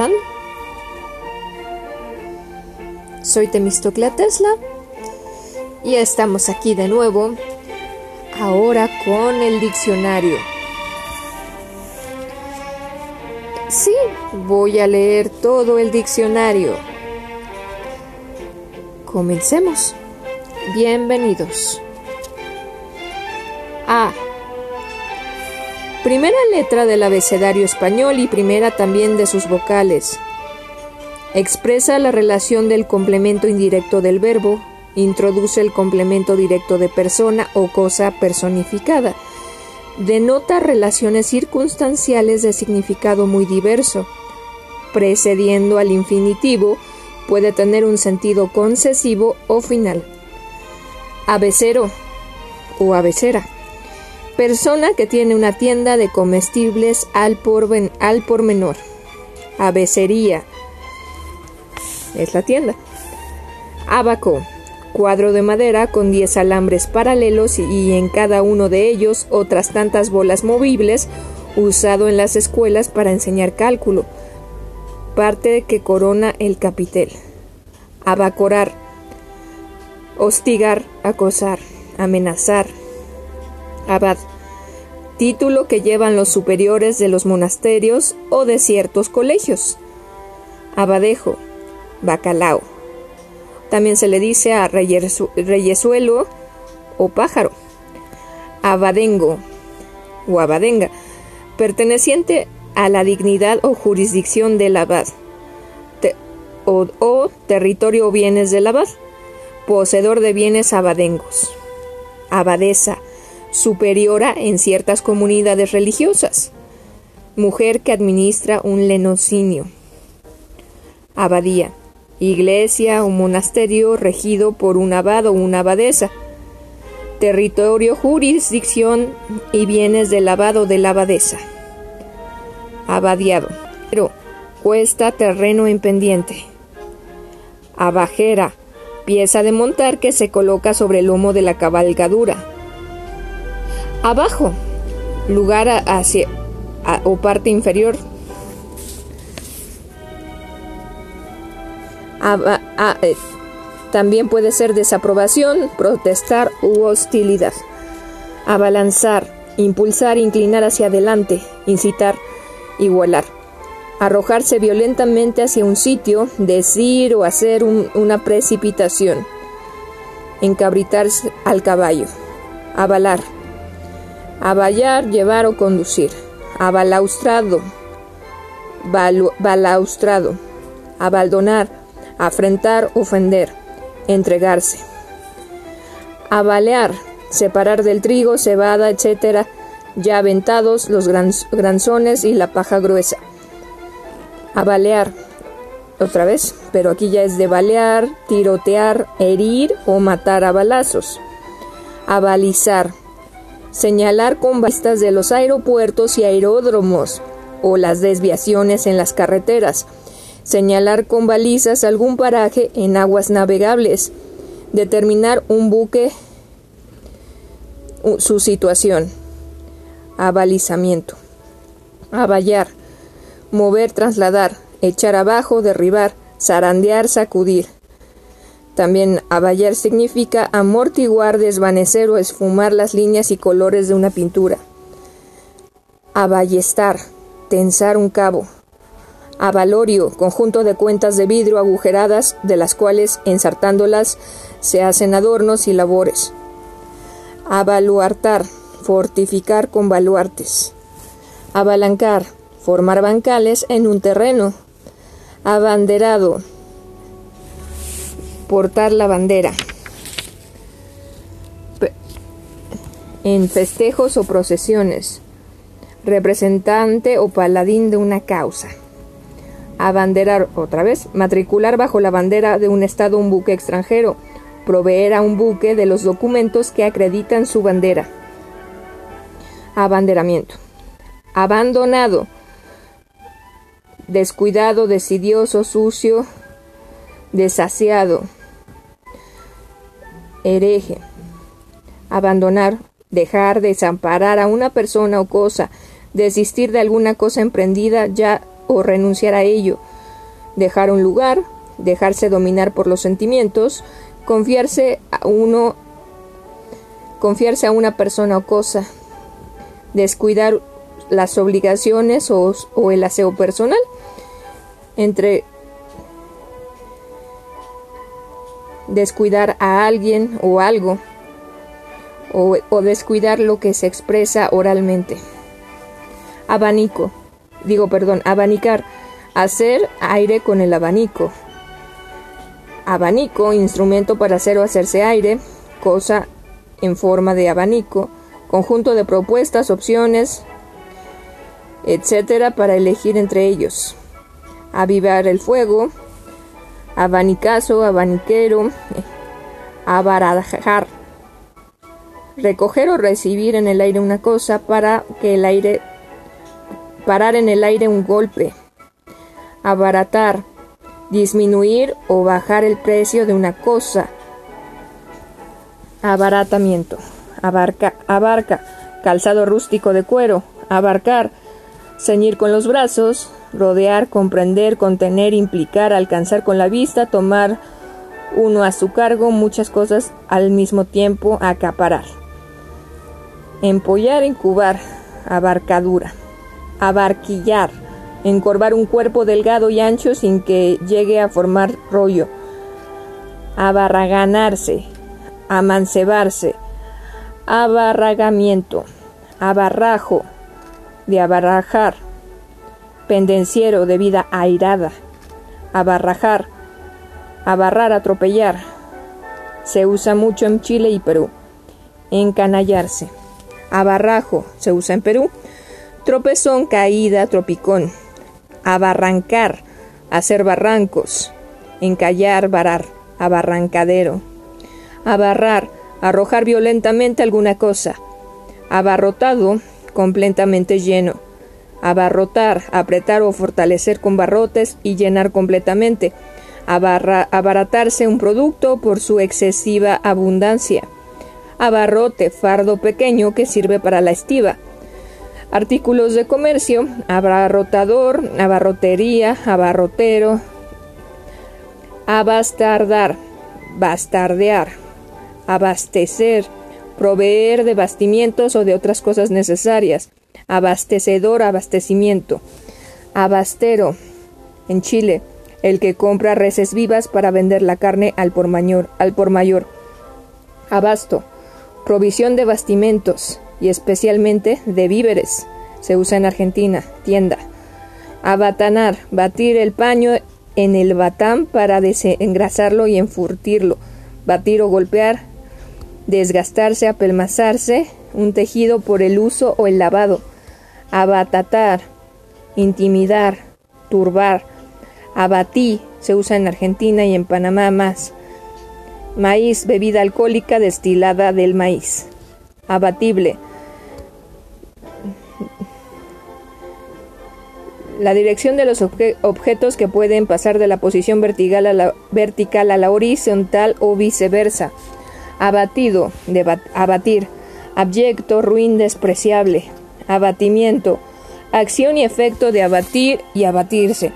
están? Soy Temistoclea Tesla y estamos aquí de nuevo, ahora con el diccionario. Sí, voy a leer todo el diccionario. Comencemos. Bienvenidos. A. Primera letra del abecedario español y primera también de sus vocales. Expresa la relación del complemento indirecto del verbo, introduce el complemento directo de persona o cosa personificada. Denota relaciones circunstanciales de significado muy diverso. Precediendo al infinitivo, puede tener un sentido concesivo o final. Abecero o abecera. Persona que tiene una tienda de comestibles al por, al por menor. Abecería es la tienda. Abaco, cuadro de madera con 10 alambres paralelos y en cada uno de ellos otras tantas bolas movibles usado en las escuelas para enseñar cálculo, parte que corona el capitel. Abacorar, hostigar, acosar, amenazar. Abad, título que llevan los superiores de los monasterios o de ciertos colegios. Abadejo, bacalao. También se le dice a reyesuelo o pájaro. Abadengo o abadenga, perteneciente a la dignidad o jurisdicción del abad o, o, territorio o bienes del abad, poseedor de bienes abadengos. Abadesa, superiora en ciertas comunidades religiosas. Mujer que administra un lenocinio. Abadía, iglesia o monasterio regido por un abad o una abadesa, territorio, jurisdicción y bienes del abad o de la abadesa. Abadiado, pero cuesta terreno en pendiente. Abajera, pieza de montar que se coloca sobre el lomo de la cabalgadura. Abajo, lugar hacia o parte inferior Eh, también puede ser desaprobación, protestar u hostilidad. Abalanzar, impulsar, inclinar hacia adelante, incitar, igualar. Arrojarse violentamente hacia un sitio, decir o hacer una precipitación. Encabritarse al caballo. Avalar. Avallar, llevar o conducir. Abalaustrado. balaustrado. Abaldonar afrentar, ofender, entregarse. Abalear, separar del trigo, cebada, etc., ya aventados los granzones y la paja gruesa. Abalear, otra vez, pero aquí ya es de balear, tirotear, herir o matar a balazos. Abalizar, señalar con vistas de los aeropuertos y aeródromos o las desviaciones en las carreteras señalar con balizas algún paraje en aguas navegables, determinar un buque su situación, abalizamiento, avallar, mover, trasladar, echar abajo, derribar, zarandear, sacudir. También avallar significa amortiguar, desvanecer o esfumar las líneas y colores de una pintura. Aballestar, tensar un cabo, Avalorio, conjunto de cuentas de vidrio agujeradas, de las cuales, ensartándolas, se hacen adornos y labores. Avaluartar, fortificar con baluartes. Avalancar, formar bancales en un terreno. Abanderado, portar la bandera. En festejos o procesiones. Representante o paladín de una causa. Abanderar otra vez, matricular bajo la bandera de un Estado un buque extranjero, proveer a un buque de los documentos que acreditan su bandera. Abanderamiento. Abandonado. Descuidado, decidioso, sucio, desasiado. Hereje. Abandonar, dejar, desamparar a una persona o cosa, desistir de alguna cosa emprendida ya o renunciar a ello, dejar un lugar, dejarse dominar por los sentimientos, confiarse a uno, confiarse a una persona o cosa, descuidar las obligaciones o, o el aseo personal, entre descuidar a alguien o algo, o, descuidar lo que se expresa oralmente. Abanico, digo perdón, abanicar, hacer aire con el abanico. Abanico, instrumento para hacer o hacerse aire, cosa en forma de abanico, conjunto de propuestas, opciones, etcétera, para elegir entre ellos. Avivar el fuego, abanicazo, abaniquero, abarajar. Recoger o recibir en el aire una cosa para que el aire parar en el aire un golpe. Abaratar, disminuir o bajar el precio de una cosa. Abaratamiento, abarca, abarca, calzado rústico de cuero, abarcar, ceñir con los brazos, rodear, comprender, contener, implicar, alcanzar con la vista, tomar uno a su cargo, muchas cosas al mismo tiempo, acaparar. Empollar, incubar, abarcadura, abarquillar, encorvar un cuerpo delgado y ancho sin que llegue a formar rollo, abarraganarse, amancebarse, abarragamiento, abarrajo, de abarrajar, pendenciero de vida airada, abarrajar, abarrar, atropellar. Se usa mucho en Chile y Perú. Encanallarse. Abarrajo se usa en Perú. Tropezón, caída, tropicón. Abarrancar, hacer barrancos. Encallar, varar, abarrancadero. Abarrar, arrojar violentamente alguna cosa. Abarrotado, completamente lleno abarrotar, apretar o fortalecer con barrotes y llenar completamente, abaratarse un producto por su excesiva abundancia, abarrote, fardo pequeño que sirve para la estiva, artículos de comercio, abarrotador, abarrotería, abarrotero, abastardar, bastardear, abastecer, proveer de bastimientos o de otras cosas necesarias, abastecedor, abastecimiento. Abastero, en Chile, el que compra reses vivas para vender la carne al por mayor. Al por mayor. Abasto, provisión de bastimentos y especialmente de víveres. Se usa en Argentina, tienda. Abatanar, batir el paño en el batán para desengrasarlo y enfurtirlo. Batir o golpear, desgastarse, apelmazarse, un tejido por el uso o el lavado abatatar, intimidar, turbar. Abatí se usa en Argentina y en Panamá más. Maíz, bebida alcohólica destilada del maíz. Abatible. La dirección de los objetos que pueden pasar de la posición vertical a la, horizontal o viceversa. Abatido, abatir. Abyecto, ruin, despreciable abatimiento, acción y efecto de abatir y abatirse,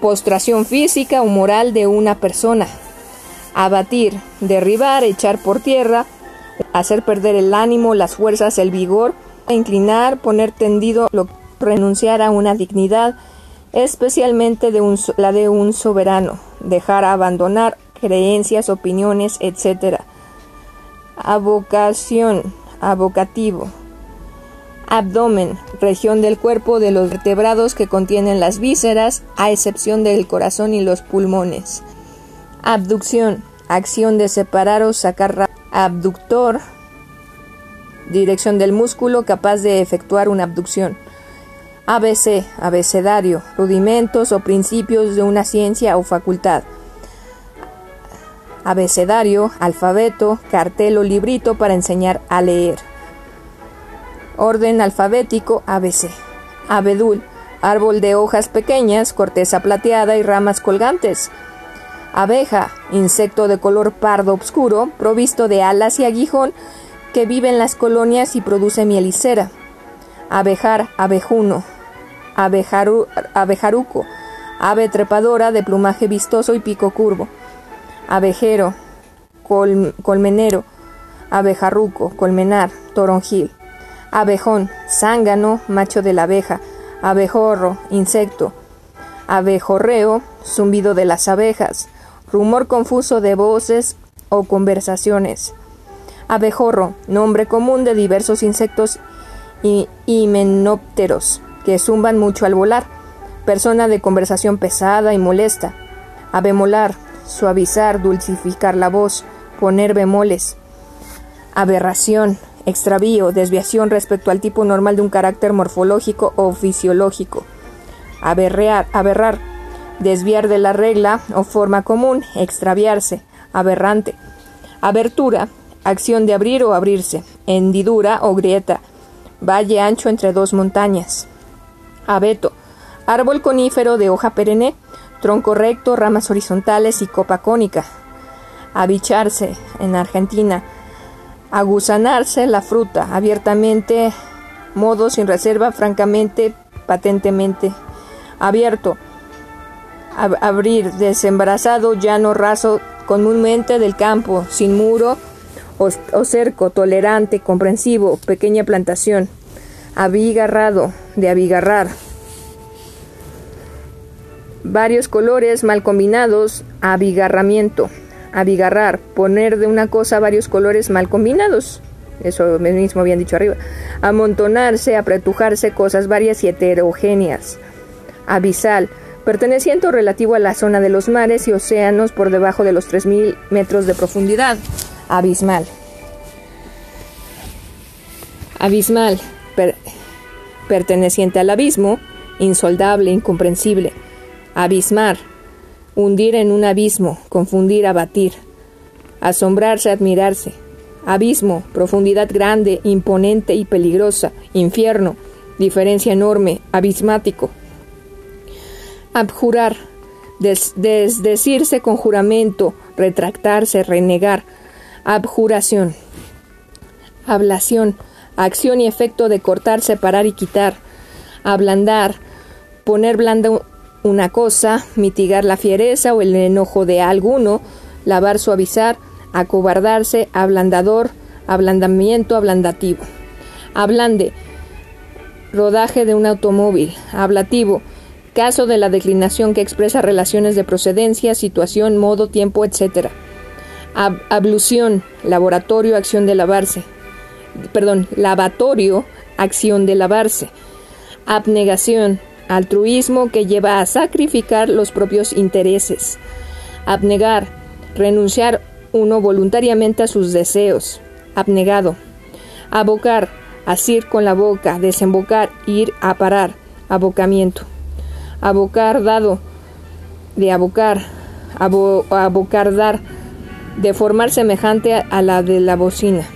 postración física o moral de una persona, abatir, derribar, echar por tierra, hacer perder el ánimo, las fuerzas, el vigor, inclinar, poner tendido, renunciar a una dignidad, especialmente la de un soberano, dejar abandonar creencias, opiniones, etc. Avocación, avocativo, Abdomen, región del cuerpo de los vertebrados que contienen las vísceras, a excepción del corazón y los pulmones. Abducción, acción de separar o sacar. Abductor, dirección del músculo capaz de efectuar una abducción. ABC, abecedario, rudimentos o principios de una ciencia o facultad. Abecedario, alfabeto, cartel o librito para enseñar a leer. Orden alfabético ABC. Abedul, árbol de hojas pequeñas, corteza plateada y ramas colgantes. Abeja, insecto de color pardo oscuro, provisto de alas y aguijón, que vive en las colonias y produce mielicera. Abejar, abejuno. abejaruco, ave trepadora de plumaje vistoso y pico curvo, abejero, colmenero, abejarruco, colmenar, toronjil, abejón, zángano, macho de la abeja, abejorro, insecto, abejorreo, zumbido de las abejas, rumor confuso de voces o conversaciones. Abejorro, nombre común de diversos insectos y himenópteros que zumban mucho al volar. Persona de conversación pesada y molesta. Abemolar, suavizar, dulcificar la voz, poner bemoles. Aberración, extravío, desviación respecto al tipo normal de un carácter morfológico o fisiológico. Aberrar, desviar de la regla o forma común, extraviarse, aberrante. Abertura, acción de abrir o abrirse, hendidura o grieta, valle ancho entre dos montañas. Abeto, árbol conífero de hoja perenne, tronco recto, ramas horizontales y copa cónica. Abicharse, en Argentina. Aguzanarse la fruta, abiertamente, modo sin reserva, francamente, patentemente. Abierto, abrir, desembarazado, llano, raso, comúnmente del campo, sin muro o, cerco, tolerante, comprensivo, pequeña plantación, abigarrado, de abigarrar. Varios colores mal combinados, abigarramiento, abigarrar, poner de una cosa varios colores mal combinados. Eso mismo habían dicho arriba. Amontonarse, apretujarse cosas varias y heterogéneas. Abisal, perteneciente o relativo a la zona de los mares y océanos por debajo de los 3.000 metros de profundidad. Abismal. Abismal, perteneciente al abismo, insoldable, incomprensible. Abismar, hundir en un abismo, confundir, abatir. Asombrarse, admirarse. Abismo, profundidad grande, imponente y peligrosa. Infierno, diferencia enorme, abismático. Abjurar, desdecirse con juramento, retractarse, renegar. Abjuración. Ablación, acción y efecto de cortar, separar y quitar. Ablandar, poner blanda una cosa, mitigar la fiereza o el enojo de alguno, lavar, suavizar, acobardarse, ablandador, ablandamiento, ablandativo. Ablande, rodaje de un automóvil. Ablativo, caso de la declinación que expresa relaciones de procedencia, situación, modo, tiempo, etc. ablución, laboratorio, acción de lavarse. Perdón, lavatorio, acción de lavarse. Abnegación, altruismo que lleva a sacrificar los propios intereses. Abnegar, renunciar uno voluntariamente a sus deseos. Abnegado. Abocar, asir con la boca, desembocar, ir a parar. Abocamiento abocar dado, de abocar, abocar dar, de formar semejante a la de la bocina.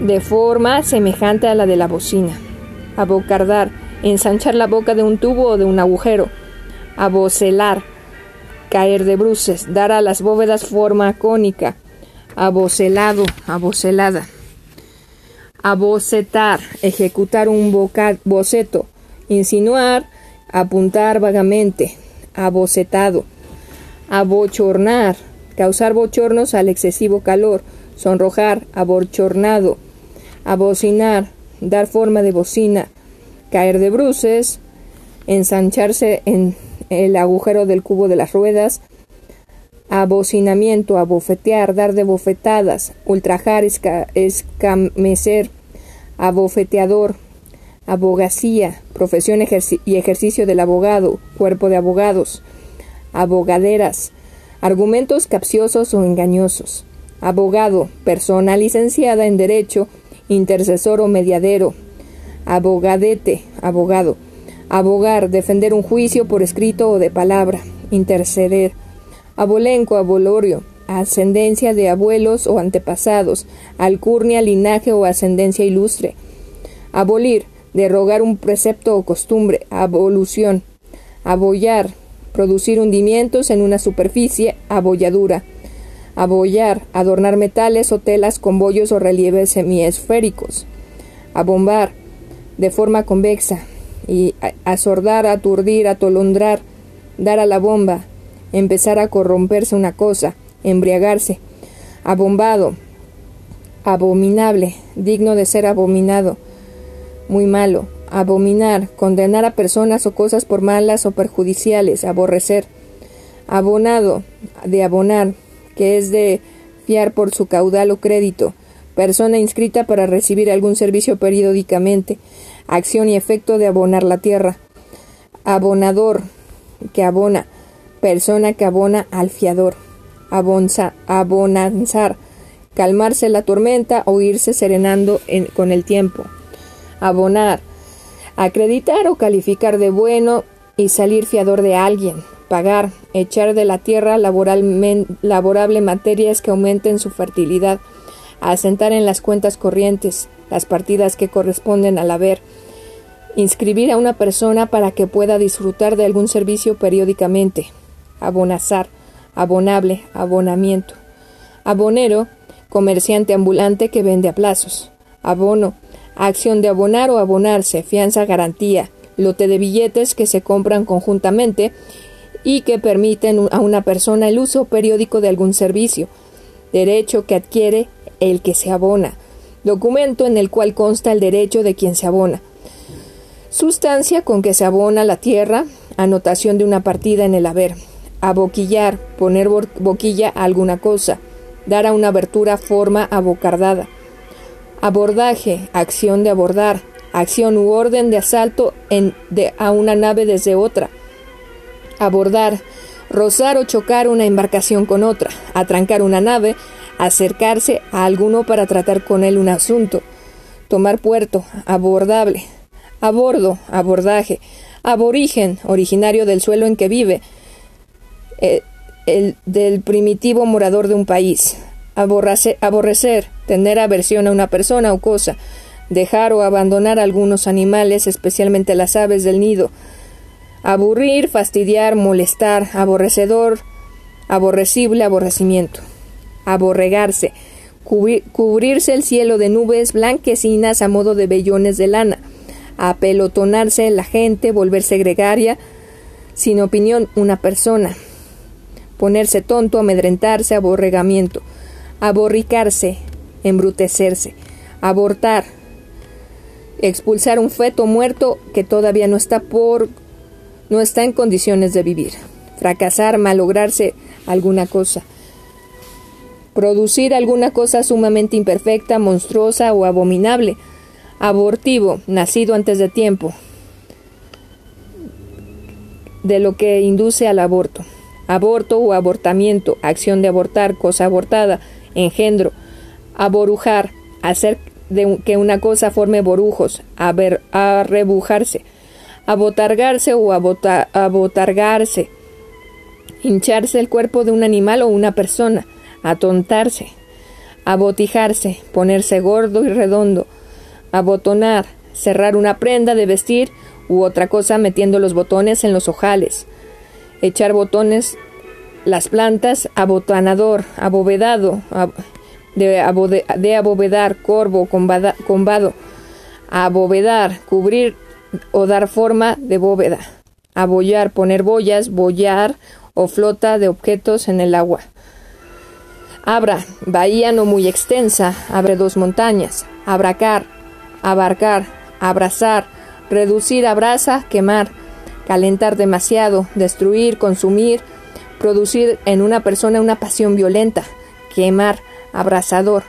de forma semejante a la de la bocina. Abocardar, ensanchar la boca de un tubo o de un agujero. Abocelar, caer de bruces, dar a las bóvedas forma cónica. Abocelado, abocelada. Abocetar, ejecutar un boceto insinuar, apuntar vagamente, abocetado, abochornar, causar bochornos al excesivo calor, sonrojar, abochornado, abocinar, dar forma de bocina, caer de bruces, ensancharse en el agujero del cubo de las ruedas, abocinamiento, abofetear, dar de bofetadas, ultrajar, escamecer, abofeteador, abogacía, profesión y ejercicio del abogado, cuerpo de abogados, abogaderas, argumentos capciosos o engañosos, abogado, persona licenciada en derecho, intercesor o mediadero, abogadete, abogado, abogar, defender un juicio por escrito o de palabra, interceder, abolenco, abolorio, ascendencia de abuelos o antepasados, alcurnia, linaje o ascendencia ilustre, abolir, derogar un precepto o costumbre, avolución, abollar, producir hundimientos en una superficie, abolladura, abollar, adornar metales o telas con bollos o relieves semiesféricos, abombar, de forma convexa, y asordar, aturdir, atolondrar, dar a la bomba, empezar a corromperse una cosa, embriagarse, abombado, abominable, digno de ser abominado, muy malo, abominar, condenar a personas o cosas por malas o perjudiciales, aborrecer, abonado, de abonar, que es de fiar por su caudal o crédito, persona inscrita para recibir algún servicio periódicamente, acción y efecto de abonar la tierra, abonador, que abona, persona que abona al fiador, abonanzar, calmarse la tormenta o irse serenando con el tiempo, abonar, acreditar o calificar de bueno y salir fiador de alguien, pagar, echar de la tierra laborable materias que aumenten su fertilidad, asentar en las cuentas corrientes las partidas que corresponden al haber, inscribir a una persona para que pueda disfrutar de algún servicio periódicamente, abonazar, abonable, abonamiento, abonero, comerciante ambulante que vende a plazos, abono, acción de abonar o abonarse, fianza, garantía, lote de billetes que se compran conjuntamente y que permiten a una persona el uso periódico de algún servicio, derecho que adquiere el que se abona, documento en el cual consta el derecho de quien se abona, sustancia con que se abona la tierra, anotación de una partida en el haber, aboquillar, poner boquilla a alguna cosa, dar a una abertura forma abocardada, abordaje, acción de abordar, acción u orden de asalto en, de, a una nave desde otra, abordar, rozar o chocar una embarcación con otra, atrancar una nave, acercarse a alguno para tratar con él un asunto, tomar puerto, abordable, a bordo, abordaje, aborigen, originario del suelo en que vive, eh, el, del primitivo morador de un país, aborrecer, tener aversión a una persona o cosa, dejar o abandonar algunos animales, especialmente las aves del nido, aburrir, fastidiar, molestar, aborrecedor, aborrecible, aborrecimiento aborregarse, cubrirse el cielo de nubes blanquecinas a modo de vellones de lana, apelotonarse la gente, volverse gregaria, sin opinión una persona, ponerse tonto, amedrentarse, aborregamiento, aborricarse, embrutecerse, abortar, expulsar un feto muerto que todavía no está por no está en condiciones de vivir, fracasar, malograrse alguna cosa, producir alguna cosa sumamente imperfecta, monstruosa o abominable, abortivo, nacido antes de tiempo, de lo que induce al aborto, aborto o abortamiento, acción de abortar, cosa abortada, engendro, aborujar, hacer de que una cosa forme borujos, ver, arrebujarse, abotargarse o abotargarse, hincharse el cuerpo de un animal o una persona, atontarse, abotijarse, ponerse gordo y redondo, abotonar, cerrar una prenda de vestir u otra cosa metiendo los botones en los ojales, echar botones las plantas, abotanador, abovedado, de, abovedar, corvo, combado, abovedar, cubrir o dar forma de bóveda, abollar, poner boyas, bollar o flota de objetos en el agua. Abra, bahía no muy extensa, abre dos montañas. Abracar, abarcar, abrazar, reducir, abraza, quemar, calentar demasiado, destruir, consumir, producir en una persona una pasión violenta, quemar, abrasador.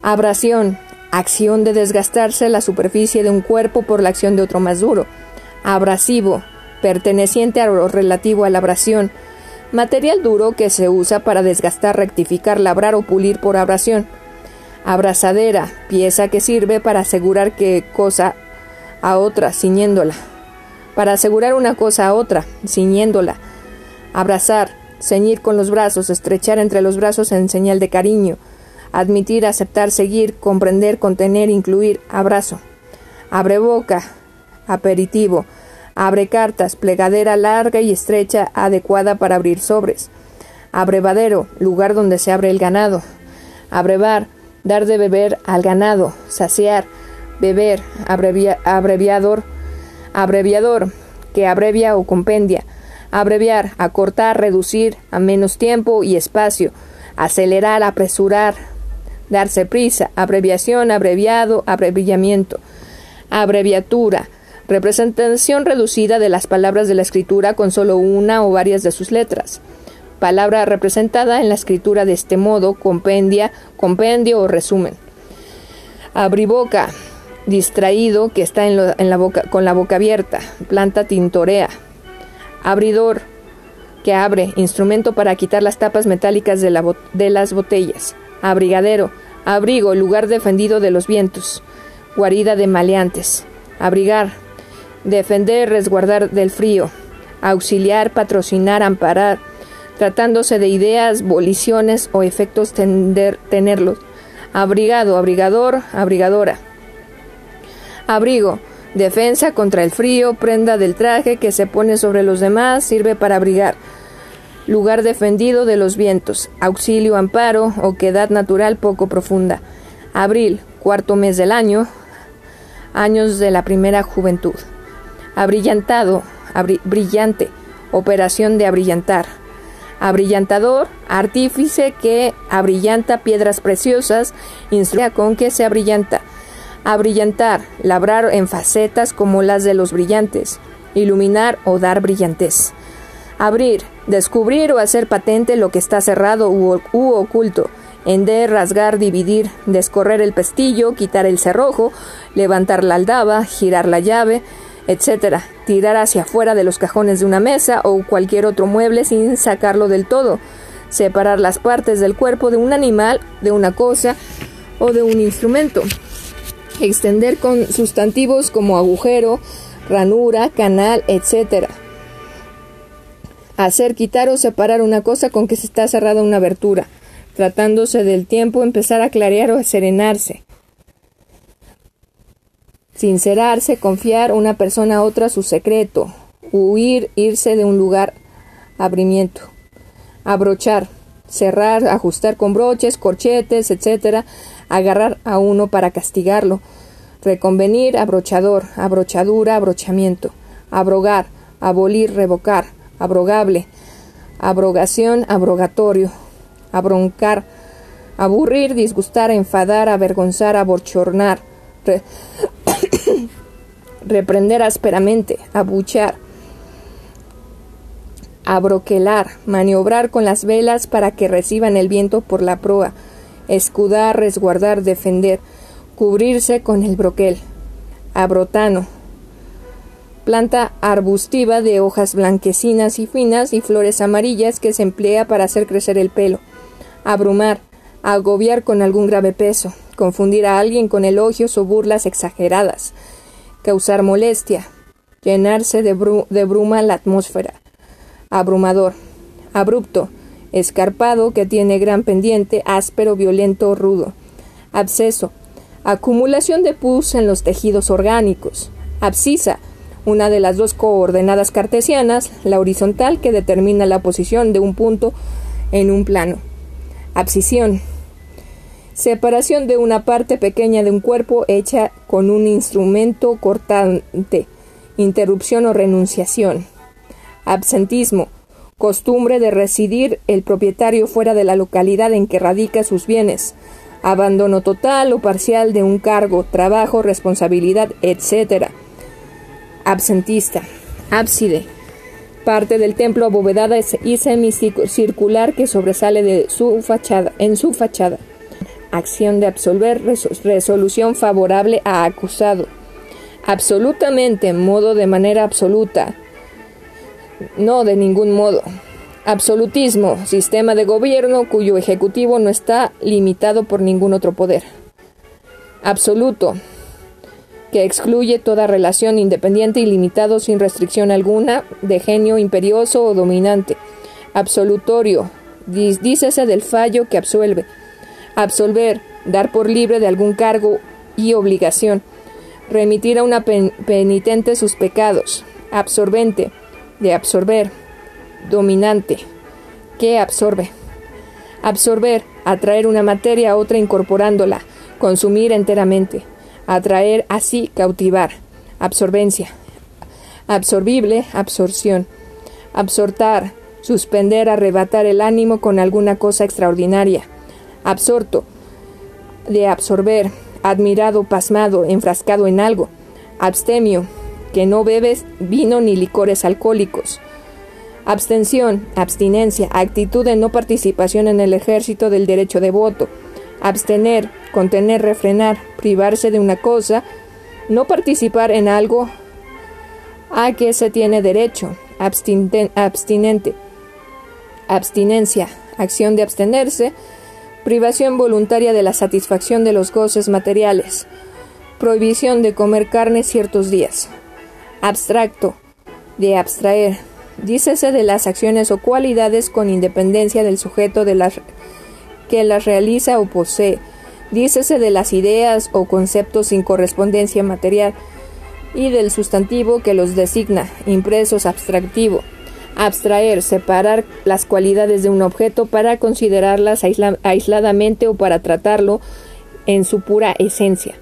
Abrasión, acción de desgastarse la superficie de un cuerpo por la acción de otro más duro. Abrasivo, perteneciente a lo relativo a la abrasión, Material duro que se usa para desgastar, rectificar, labrar o pulir por abrasión. Abrazadera, pieza que sirve para asegurar que cosa a otra, ciñéndola. Para asegurar una cosa a otra, ciñéndola. Abrazar, ceñir con los brazos, estrechar entre los brazos en señal de cariño. Admitir, aceptar, seguir, comprender, contener, incluir, abrazo. Abre boca, aperitivo Abre cartas, plegadera larga y estrecha adecuada para abrir sobres. Abrevadero, lugar donde se abre el ganado. Abrevar, dar de beber al ganado. Saciar, beber, abreviador. Abreviador, que abrevia o compendia. Abreviar, acortar, reducir a menos tiempo y espacio. Acelerar, apresurar, darse prisa. Abreviación, abreviado, abreviamiento. Abreviatura, representación reducida de las palabras de la escritura con solo una o varias de sus letras. Palabra representada en la escritura de este modo, compendia, compendio o resumen. Abriboca, distraído que está en, la boca, con la boca abierta. Planta tintorea. Abridor, que abre, instrumento para quitar las tapas metálicas de las botellas. Abrigadero, abrigo, lugar defendido de los vientos. Guarida de maleantes. Abrigar, defender, resguardar del frío. Auxiliar, patrocinar, amparar. Tratándose de ideas, voliciones o efectos, tender, tenerlos. Abrigado, abrigador, abrigadora. Abrigo, defensa contra el frío, prenda del traje que se pone sobre los demás, sirve para abrigar. Lugar defendido de los vientos, auxilio, amparo, oquedad natural poco profunda. Abril, cuarto mes del año, años de la primera juventud. Abrillantado, brillante, operación de abrillantar. Abrillantador, artífice que abrillanta piedras preciosas, instruya con que se abrillanta. Abrillantar, labrar en facetas como las de los brillantes. Iluminar o dar brillantez. Abrir, descubrir o hacer patente lo que está cerrado u, oculto. Hender, rasgar, dividir, descorrer el pestillo, quitar el cerrojo, levantar la aldaba, girar la llave, etc. Tirar hacia afuera de los cajones de una mesa o cualquier otro mueble sin sacarlo del todo. Separar las partes del cuerpo de un animal, de una cosa o de un instrumento. Extender con sustantivos como agujero, ranura, canal, etc. Hacer, quitar o separar una cosa con que se está cerrada una abertura. Tratándose del tiempo, empezar a clarear o a serenarse. Sincerarse, confiar una persona a otra su secreto. Huir, irse de un lugar. Abrimiento. Abrochar. Cerrar, ajustar con broches, corchetes, etc. Agarrar a uno para castigarlo. Reconvenir, abrochador, abrochadura, abrochamiento. Abrogar, abolir, revocar. Abrogable. Abrogación, abrogatorio. Abroncar. Aburrir, disgustar, enfadar, avergonzar, aborchornar reprender ásperamente, abuchar, abroquelar, maniobrar con las velas para que reciban el viento por la proa, escudar, resguardar, defender, cubrirse con el broquel, abrotano, planta arbustiva de hojas blanquecinas y finas y flores amarillas que se emplea para hacer crecer el pelo, abrumar, agobiar con algún grave peso, confundir a alguien con elogios o burlas exageradas, causar molestia, llenarse de, bruma la atmósfera, abrumador, abrupto, escarpado que tiene gran pendiente, áspero, violento, rudo, absceso, acumulación de pus en los tejidos orgánicos, abscisa, una de las dos coordenadas cartesianas, la horizontal que determina la posición de un punto en un plano, abscisión, Separación de una parte pequeña de un cuerpo hecha con un instrumento cortante. Interrupción o renunciación. Absentismo. Costumbre de residir el propietario fuera de la localidad en que radica sus bienes. Abandono total o parcial de un cargo, trabajo, responsabilidad, etc. Absentista. Ábside. Parte del templo abovedada y semicircular que sobresale de su fachada, en su fachada acción de absolver, resolución favorable a acusado. Absolutamente, modo de manera absoluta. No de ningún modo. Absolutismo, sistema de gobierno cuyo ejecutivo no está limitado por ningún otro poder. Absoluto, que excluye toda relación independiente y limitado sin restricción alguna de genio imperioso o dominante. Absolutorio, dícese del fallo que absuelve. Absolver, dar por libre de algún cargo y obligación, remitir a una penitente sus pecados, absorbente, de absorber, dominante, que absorbe. Absorber, atraer una materia a otra incorporándola, consumir enteramente, atraer así, cautivar, absorbencia, absorbible, absorción, absortar, suspender, arrebatar el ánimo con alguna cosa extraordinaria, absorto, de absorber, admirado, pasmado, enfrascado en algo, abstemio, que no bebes vino ni licores alcohólicos, abstención, abstinencia, actitud de no participación en el ejército del derecho de voto, abstener, contener, refrenar, privarse de una cosa, no participar en algo a que se tiene derecho, abstinente, abstinencia, acción de abstenerse, privación voluntaria de la satisfacción de los goces materiales, prohibición de comer carne ciertos días, abstracto, de abstraer, dícese de las acciones o cualidades con independencia del sujeto de las que las realiza o posee, dícese de las ideas o conceptos sin correspondencia material, y del sustantivo que los designa, impresos abstractivo, abstraer, separar las cualidades de un objeto para considerarlas aisladamente o para tratarlo en su pura esencia,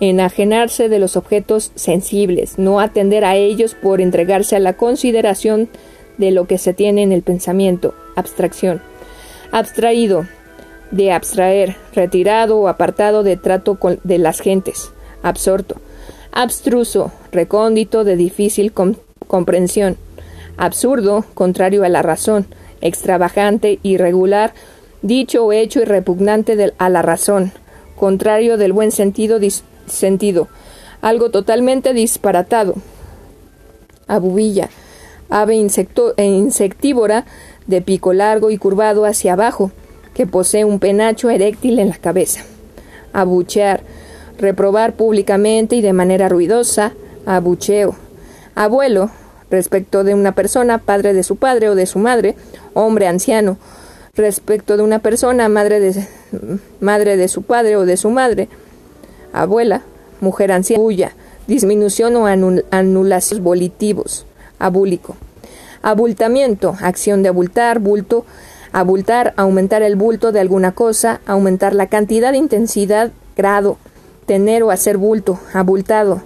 enajenarse de los objetos sensibles, no atender a ellos por entregarse a la consideración de lo que se tiene en el pensamiento, abstracción, abstraído, de abstraer, retirado o apartado de trato de las gentes, absorto, abstruso, recóndito, de difícil comprensión, absurdo, contrario a la razón, extravagante, irregular, dicho o hecho y repugnante a la razón, contrario del buen sentido, sentido, algo totalmente disparatado. Abubilla, ave e insectívora de pico largo y curvado hacia abajo, que posee un penacho eréctil en la cabeza. Abuchear, reprobar públicamente y de manera ruidosa, abucheo. Abuelo, respecto de una persona, padre de su padre o de su madre, hombre anciano, respecto de una persona, madre de, madre de su padre o de su madre, abuela, mujer anciana, bulla, disminución o anulación volitivos, abúlico. Abultamiento, acción de abultar, bulto, abultar, aumentar el bulto de alguna cosa, aumentar la cantidad, intensidad, grado, tener o hacer bulto, abultado,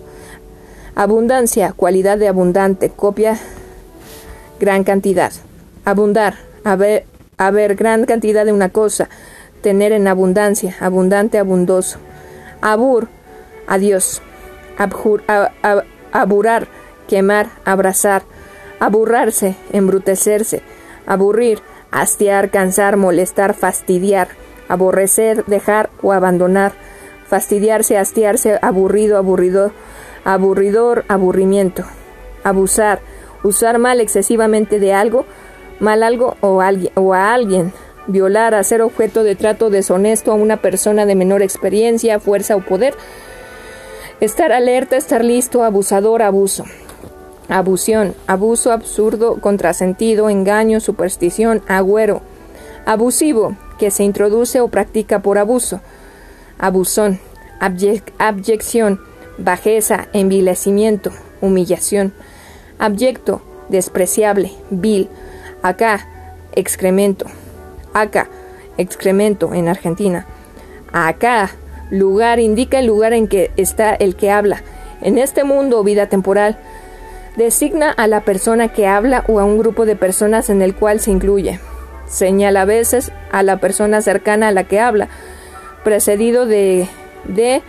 Abundancia, cualidad de abundante, copia gran cantidad. Abundar, haber, haber gran cantidad de una cosa, tener en abundancia, abundante, abundoso. Abur, adiós. Abjur, aburar, quemar, abrazar. Aburrarse, embrutecerse. Aburrir, hastiar, cansar, molestar, fastidiar. Aborrecer, dejar o abandonar. Fastidiarse, hastiarse, aburrido, aburrido aburridor, aburrimiento, abusar, usar mal excesivamente de algo, mal algo o, o a alguien, violar, hacer objeto de trato deshonesto a una persona de menor experiencia, fuerza o poder, estar alerta, estar listo, abusador, abuso. Abusión, abuso absurdo, contrasentido, engaño, superstición, agüero. Abusivo, que se introduce o practica por abuso. Abusón, abyección, bajeza, envilecimiento, humillación, abyecto, despreciable, vil, acá, excremento, acá, excremento en Argentina, acá, lugar, indica el lugar en que está el que habla, en este mundo vida temporal, designa a la persona que habla o a un grupo de personas en el cual se incluye. Señala a veces a la persona cercana a la que habla, precedido de, de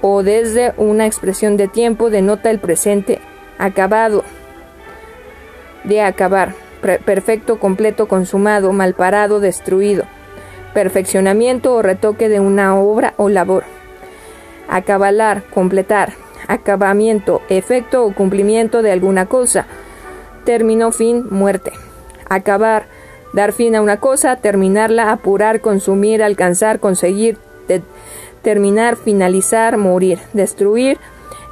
o desde una expresión de tiempo denota el presente acabado, de acabar, perfecto, completo, consumado, malparado, destruido, perfeccionamiento o retoque de una obra o labor, acabalar, completar, acabamiento, efecto o cumplimiento de alguna cosa, término, fin, muerte, acabar, dar fin a una cosa, terminarla, apurar, consumir, alcanzar, conseguir, terminar, finalizar, morir, destruir,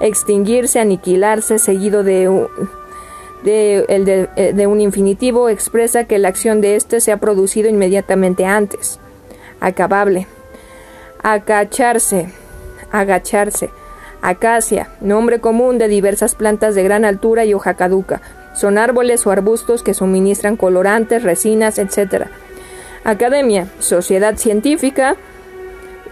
extinguirse, aniquilarse, seguido de un, de, eh, de, un infinitivo, expresa que la acción de éste se ha producido inmediatamente antes. Acabable. Acacharse, agacharse. Acacia, nombre común de diversas plantas de gran altura y hoja caduca. Son árboles o arbustos que suministran colorantes, resinas, etc. Academia, sociedad científica,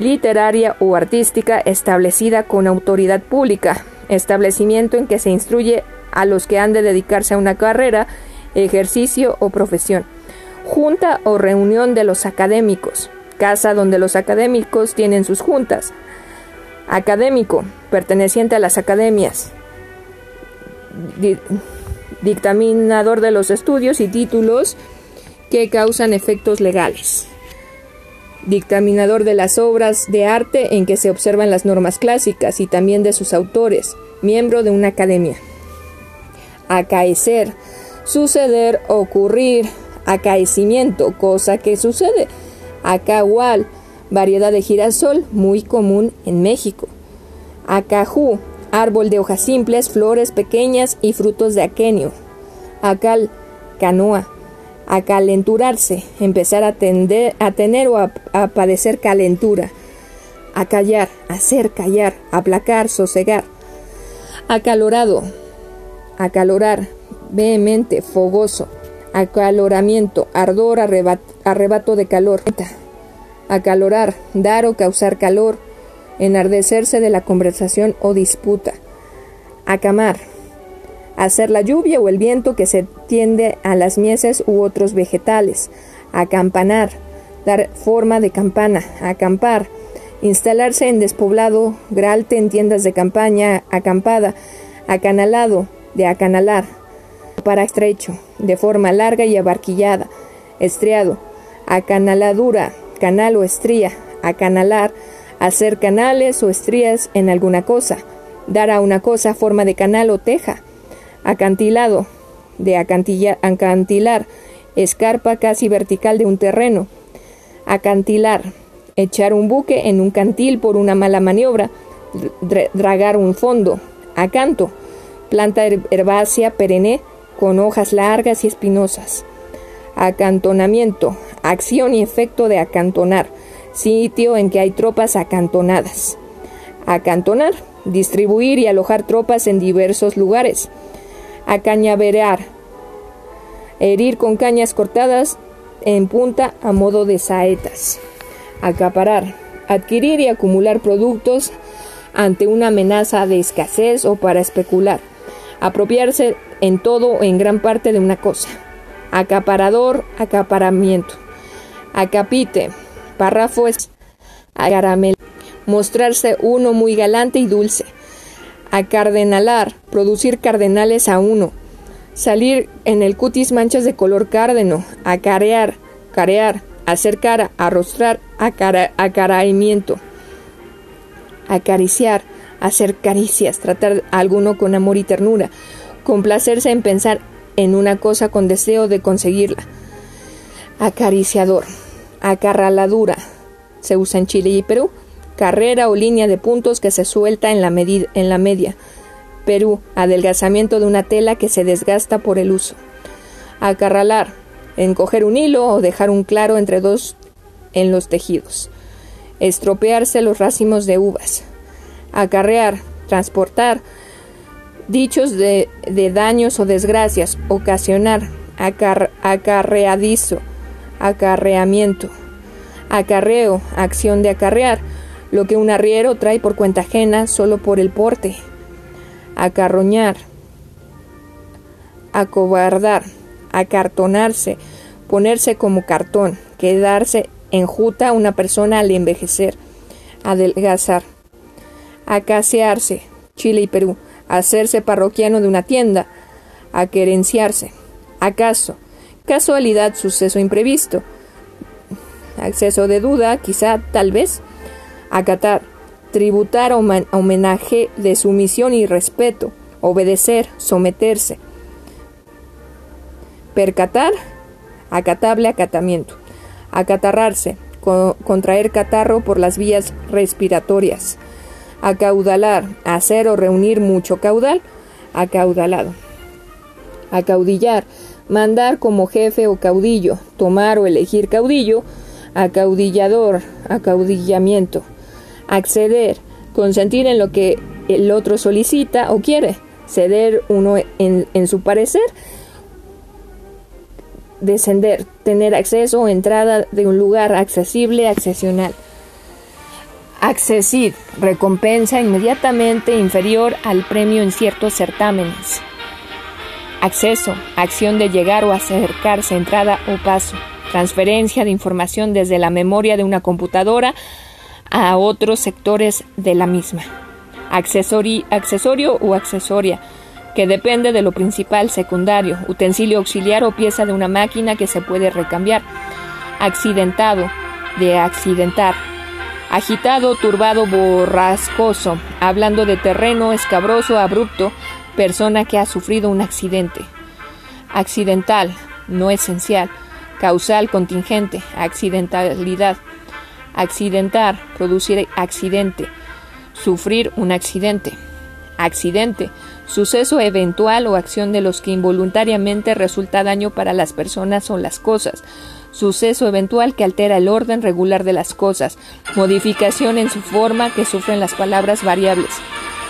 literaria o artística establecida con autoridad pública, establecimiento en que se instruye a los que han de dedicarse a una carrera, ejercicio o profesión. Junta o reunión de los académicos, casa donde los académicos tienen sus juntas. Académico, perteneciente a las academias. dictaminador de los estudios y títulos que causan efectos legales. Dictaminador de las obras de arte en que se observan las normas clásicas y también de sus autores. Miembro de una academia. Acaecer, suceder, ocurrir, acaecimiento, cosa que sucede. Acahual, variedad de girasol muy común en México. Acajú, árbol de hojas simples, flores pequeñas y frutos de aquenio. Acal, canoa. Acalenturarse, empezar a, tender, a tener o a, padecer calentura. Acallar, hacer callar, aplacar, sosegar. Acalorado, acalorar, vehemente, fogoso acaloramiento, ardor, arrebato de calor, acalorar, dar o causar calor, enardecerse de la conversación o disputa, acamar, hacer la lluvia o el viento que se tiende a las mieses u otros vegetales, acampanar, dar forma de campana, acampar, instalarse en despoblado, gralte en tiendas de campaña, acampada, acanalado, de acanalar, para estrecho, de forma larga y abarquillada, estriado, acanaladura, canal o estría, acanalar, hacer canales o estrías en alguna cosa, dar a una cosa forma de canal o teja, acantilado, de acantilar, escarpa casi vertical de un terreno, acantilar, echar un buque en un cantil por una mala maniobra, dragar un fondo, acanto, planta herbácea perenne con hojas largas y espinosas. Acantonamiento, acción y efecto de acantonar, sitio en que hay tropas acantonadas. Acantonar, distribuir y alojar tropas en diversos lugares. Acañaverear, herir con cañas cortadas en punta a modo de saetas. Acaparar, adquirir y acumular productos ante una amenaza de escasez o para especular. Apropiarse en todo o en gran parte de una cosa. Acaparador, acaparamiento. Acapite, párrafo es caramel. Mostrarse uno muy galante y dulce. Acardenalar, producir cardenales a uno. Salir en el cutis manchas de color cárdeno. Acarear, carear, hacer cara, arrostrar, acaraimiento. Acariciar, hacer caricias, tratar a alguno con amor y ternura complacerse en pensar en una cosa con deseo de conseguirla. Acariciador, acarraladura, se usa en Chile y Perú, carrera o línea de puntos que se suelta en la, en la media. Perú, adelgazamiento de una tela que se desgasta por el uso. Acarralar, encoger un hilo o dejar un claro entre dos en los tejidos. Estropearse los racimos de uvas. Acarrear, transportar, dichos de, daños o desgracias, ocasionar, acarreadizo, acarreamiento, acarreo, acción de acarrear, lo que un arriero trae por cuenta ajena solo por el porte, acarroñar, acobardar, acartonarse, ponerse como cartón, quedarse enjuta una persona al envejecer, adelgazar, acasearse, Chile y Perú, hacerse parroquiano de una tienda, a querenciarse. ¿Acaso? Casualidad, suceso imprevisto. Acceso de duda, quizá, tal vez. Acatar, tributar homenaje de sumisión y respeto. Obedecer, someterse. Percatar, acatable acatamiento. Acatarrarse, contraer catarro por las vías respiratorias acaudalar, hacer o reunir mucho caudal, acaudalado. Acaudillar, mandar como jefe o caudillo, tomar o elegir caudillo, acaudillador, acaudillamiento. Acceder, consentir en lo que el otro solicita o quiere, ceder uno en, su parecer, descender, tener acceso o entrada de un lugar accesible, accesional. Accesir, recompensa inmediatamente inferior al premio en ciertos certámenes. Acceso, acción de llegar o acercarse, entrada o paso. Transferencia de información desde la memoria de una computadora a otros sectores de la misma. accesorio o accesoria, que depende de lo principal, secundario, utensilio auxiliar o pieza de una máquina que se puede recambiar. Accidentado, de accidentar. Agitado, turbado, borrascoso, hablando de terreno escabroso, abrupto, persona que ha sufrido un accidente. Accidental, no esencial. Causal, contingente, accidentalidad. Accidentar, producir accidente. Sufrir un accidente. Accidente, suceso eventual o acción de los que involuntariamente resulta daño para las personas o las cosas. Suceso eventual que altera el orden regular de las cosas. Modificación en su forma que sufren las palabras variables.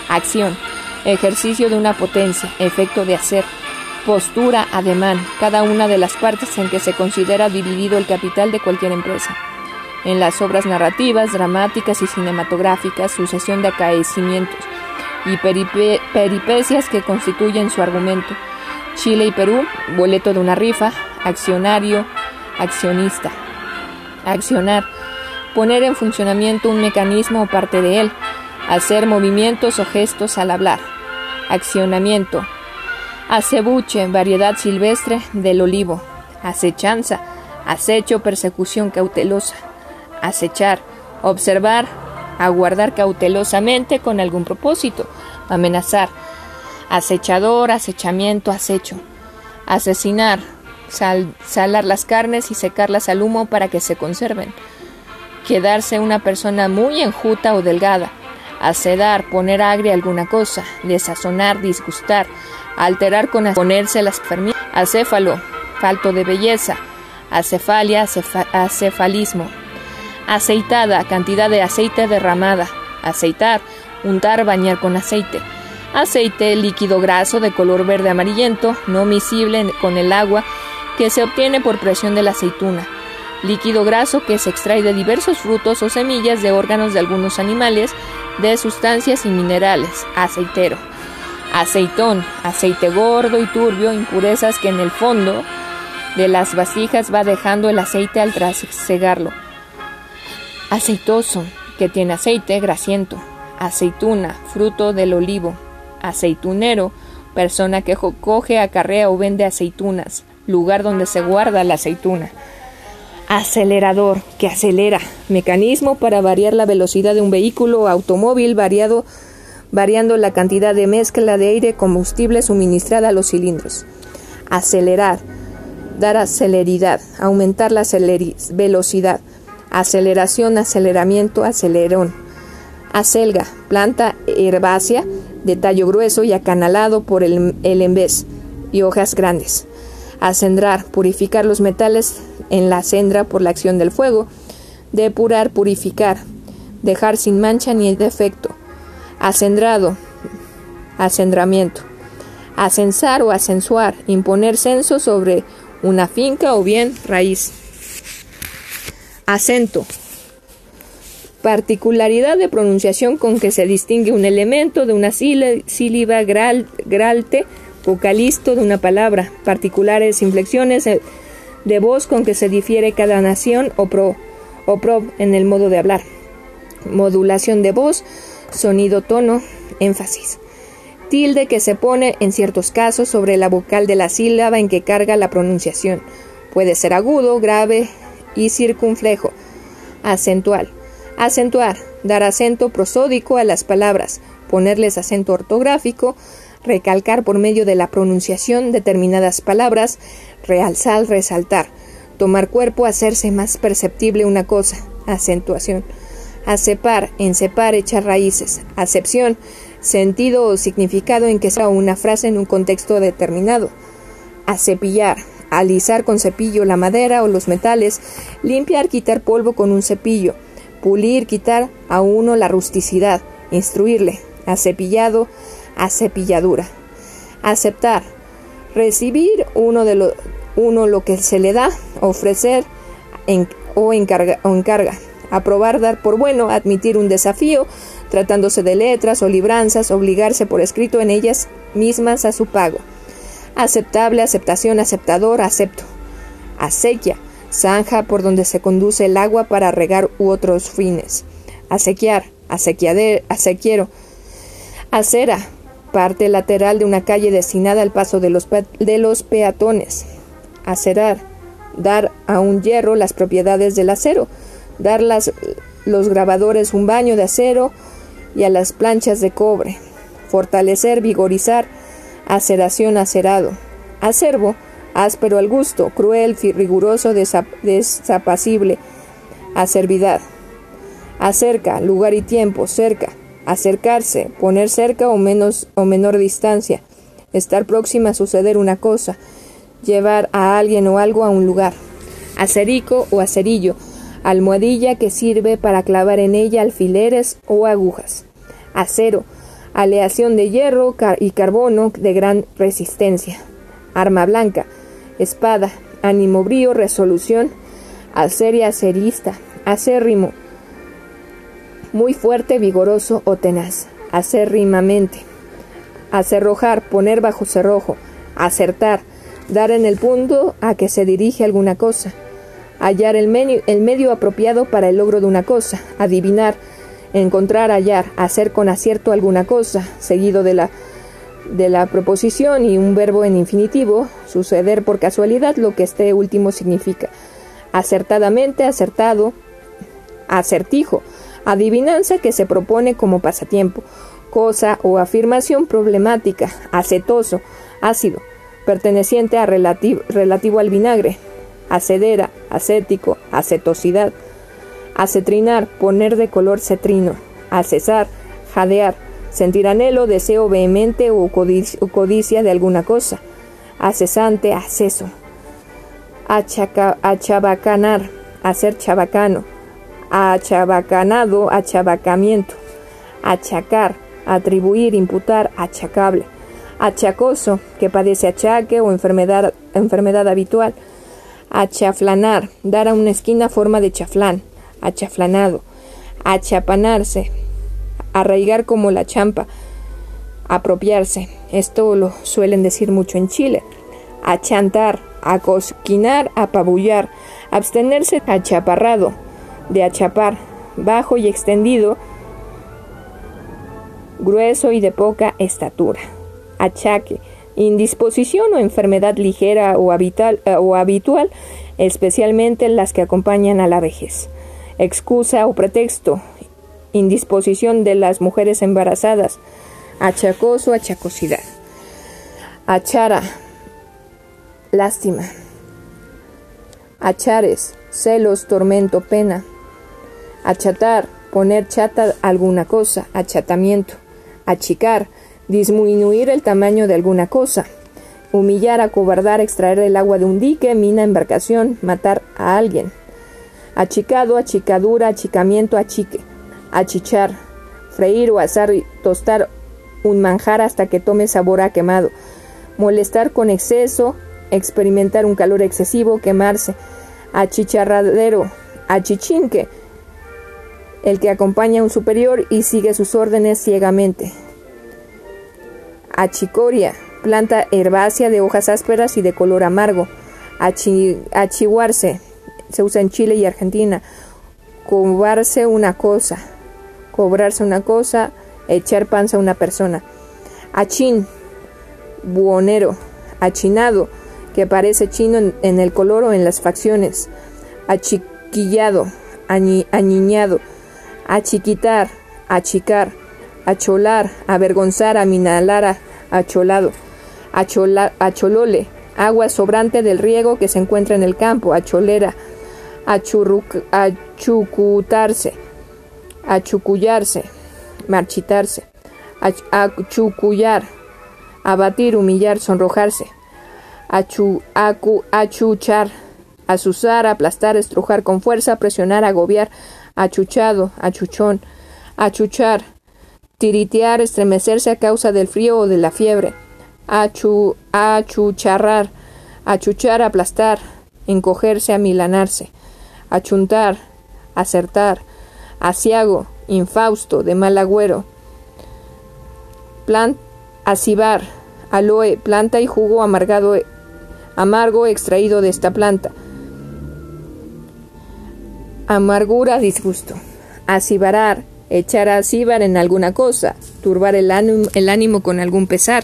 Acción, ejercicio de una potencia, efecto de hacer. Postura, ademán, cada una de las partes en que se considera dividido el capital de cualquier empresa en las obras narrativas, dramáticas y cinematográficas, sucesión de acaecimientos y peripecias que constituyen su argumento. Chile y Perú, boleto de una rifa, accionario, accionista. Accionar, poner en funcionamiento un mecanismo o parte de él, hacer movimientos o gestos al hablar. Accionamiento, acebuche, variedad silvestre del olivo. Acechanza, acecho, persecución cautelosa. Acechar, observar, aguardar cautelosamente con algún propósito, amenazar, acechador, acechamiento, acecho, asesinar, salar las carnes y secarlas al humo para que se conserven, quedarse una persona muy enjuta o delgada, acedar, poner agria alguna cosa, desazonar, disgustar, alterar con ponerse las acéfalo, falto de belleza, acefalia, acefalismo, aceitada, cantidad de aceite derramada, aceitar, untar, bañar con aceite. Aceite líquido graso de color verde amarillento, no miscible con el agua, que se obtiene por presión de la aceituna. Líquido graso que se extrae de diversos frutos o semillas de órganos de algunos animales, de sustancias y minerales. Aceitero. Aceitón, aceite gordo y turbio, impurezas que en el fondo de las vasijas va dejando el aceite al trasegarlo aceitoso, que tiene aceite grasiento, aceituna, fruto del olivo, aceitunero, persona que coge, acarrea o vende aceitunas, lugar donde se guarda la aceituna. Acelerador, que acelera, mecanismo para variar la velocidad de un vehículo o automóvil variado, variando la cantidad de mezcla de aire combustible suministrada a los cilindros. Acelerar, dar aceleridad, aumentar la velocidad, aceleración, aceleramiento, acelerón. Acelga, planta herbácea de tallo grueso y acanalado por el, el y hojas grandes. Acendrar, purificar los metales en la cendra por la acción del fuego. Depurar, purificar, dejar sin mancha ni defecto. Acendrado, acendramiento. Ascensar o acensuar, imponer censo sobre una finca o bien raíz. Acento. Particularidad de pronunciación con que se distingue un elemento de una sílaba gralte, vocalisto de una palabra, particulares inflexiones de voz con que se difiere cada nación o pro o prob en el modo de hablar. Modulación de voz, sonido, tono, énfasis. Tilde que se pone en ciertos casos sobre la vocal de la sílaba en que carga la pronunciación. Puede ser agudo, grave, y circunflejo. Acentual. Acentuar. Dar acento prosódico a las palabras. Ponerles acento ortográfico. Recalcar por medio de la pronunciación determinadas palabras. Realzar, resaltar. Tomar cuerpo, hacerse más perceptible una cosa. Acentuación. Acepar, ensepar, echar raíces. Acepción, sentido o significado en que sea una frase en un contexto determinado. Acepillar, alisar con cepillo la madera o los metales, limpiar, quitar polvo con un cepillo, pulir, quitar a uno la rusticidad, instruirle, acepillado, cepilladura, aceptar, recibir uno, de lo, uno lo que se le da, ofrecer o, encarga, o encarga, aprobar, dar por bueno, admitir un desafío, tratándose de letras o libranzas, obligarse por escrito en ellas mismas a su pago aceptable, aceptación, aceptador, acepto. Acequia, zanja por donde se conduce el agua para regar u otros fines. Acequiar, acequiero. Acera, parte lateral de una calle destinada al paso de los, de los peatones. Acerar, dar a un hierro las propiedades del acero, dar las, los grabadores un baño de acero y a las planchas de cobre. Fortalecer, vigorizar, aceración, acerado. Acervo, áspero al gusto, cruel, riguroso, desapacible. Acervidad. Acerca, lugar y tiempo, cerca. Acercarse, poner cerca o, menos, o menor distancia. Estar próxima a suceder una cosa. Llevar a alguien o algo a un lugar. Acerico o acerillo, almohadilla que sirve para clavar en ella alfileres o agujas. Acero, aleación de hierro y carbono de gran resistencia. Arma blanca, espada, ánimo brío, resolución, aceria acerista, acérrimo, muy fuerte, vigoroso o tenaz, acérrimamente. Acerrojar, poner bajo cerrojo, acertar, dar en el punto a que se dirige alguna cosa, hallar el, el medio apropiado para el logro de una cosa, adivinar, encontrar, hallar, hacer con acierto alguna cosa, seguido de la, de la proposición y un verbo en infinitivo, suceder por casualidad lo que este último significa. Acertadamente, acertado, acertijo, adivinanza que se propone como pasatiempo, cosa o afirmación problemática, acetoso, ácido, perteneciente a relativo, relativo al vinagre, acedera, acético, acetosidad, acetrinar, poner de color cetrino, acesar, jadear, sentir anhelo, deseo vehemente o codicia, de alguna cosa, acesante, acceso, achabacanar, hacer chabacano, achabacanado, achabacamiento, achacar, atribuir, imputar, achacable, achacoso, que padece achaque o enfermedad, enfermedad habitual, achaflanar, dar a una esquina forma de chaflán, achaflanado, achapanarse, arraigar como la champa, apropiarse, esto lo suelen decir mucho en Chile, achantar, acosquinar, apabullar, abstenerse achaparrado, de achapar, bajo y extendido, grueso y de poca estatura, achaque, indisposición o enfermedad ligera o, habitual, eh, o habitual, especialmente las que acompañan a la vejez. Excusa o pretexto, indisposición de las mujeres embarazadas, achacoso, achacosidad. Achara, lástima. Achares, celos, tormento, pena. Achatar, poner chata alguna cosa, achatamiento. Achicar, disminuir el tamaño de alguna cosa, humillar, acobardar, extraer el agua de un dique, mina, embarcación, matar a alguien. Achicado, achicadura, achicamiento, achique, achichar, freír o asar y tostar un manjar hasta que tome sabor a quemado, molestar con exceso, experimentar un calor excesivo, quemarse, achicharradero, achichinque, el que acompaña a un superior y sigue sus órdenes ciegamente, Achicoria, planta herbácea de hojas ásperas y de color amargo. achiguarse, se usa en Chile y Argentina. Cobrarse una cosa, cobrarse una cosa, echar panza a una persona. Achin, buonero, achinado, que parece chino en, el color o en las facciones. Achiquillado, añiñado, achiquitar, achicar acholar, avergonzar, aminalar, acholado, acholole, agua sobrante del riego que se encuentra en el campo, acholera, achucutarse, achucullarse, marchitarse, achucullar, abatir, humillar, sonrojarse, achu, achuchar, azuzar, aplastar, estrujar con fuerza, presionar, agobiar, achuchado, achuchón, achuchar, tiritear, estremecerse a causa del frío o de la fiebre, achu, achucharrar, achuchar, aplastar, encogerse, amilanarse, achuntar, acertar, asiago, infausto, de mal agüero, plan, asibar, aloe, planta y jugo amargado, amargo extraído de esta planta. Amargura, disgusto. Asibarar, echar a acíbar en alguna cosa, turbar el ánimo, el ánimo con algún pesar.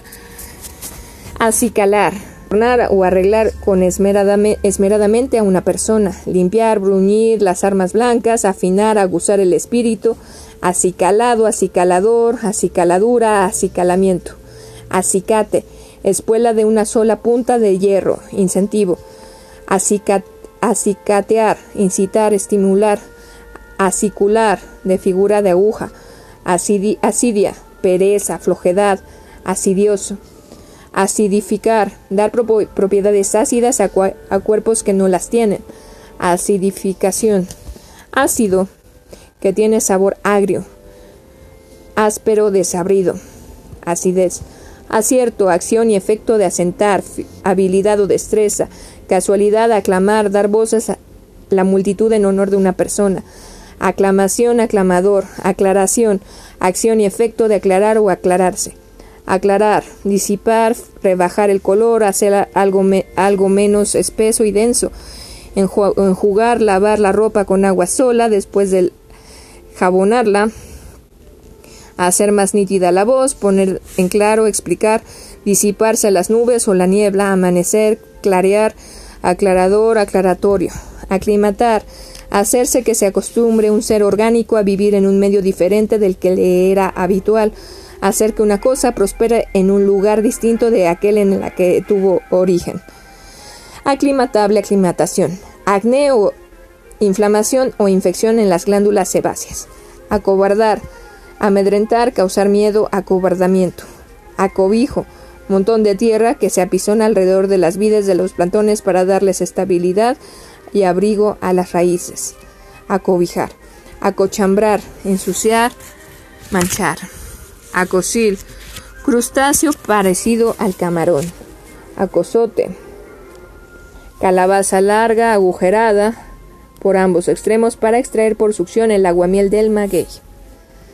Acicalar, ornar o arreglar con esmeradamente a una persona, limpiar, bruñir las armas blancas, afinar, aguzar el espíritu, acicalado, acicalador, acicaladura, acicalamiento, acicate, espuela de una sola punta de hierro, incentivo, acicatear, incitar, estimular, acicular, de figura de aguja, asidia, pereza, flojedad, asidioso, acidificar, dar propiedades ácidas a, a cuerpos que no las tienen, acidificación, ácido, que tiene sabor agrio, áspero, desabrido, acidez, acierto, acción y efecto de asentar, habilidad o destreza, casualidad, aclamar, dar voces a la multitud en honor de una persona, aclamación, aclamador, aclaración, acción y efecto de aclarar o aclararse, aclarar, disipar, rebajar el color, hacer algo, algo menos espeso y denso, enjugar, lavar la ropa con agua sola después del jabonarla, hacer más nítida la voz, poner en claro, explicar, disiparse las nubes o la niebla, amanecer, clarear, aclarador, aclaratorio, aclimatar, hacerse que se acostumbre un ser orgánico a vivir en un medio diferente del que le era habitual, hacer que una cosa prospere en un lugar distinto de aquel en el que tuvo origen. Aclimatable aclimatación. Acné o inflamación o infección en las glándulas sebáceas, acobardar, amedrentar, causar miedo, acobardamiento, acobijo, montón de tierra que se apisona alrededor de las vides de los plantones para darles estabilidad abrigo a las raíces, acobijar, acochambrar, ensuciar, manchar, acosil, crustáceo parecido al camarón, acosote, calabaza larga, agujerada, por ambos extremos para extraer por succión el aguamiel del maguey.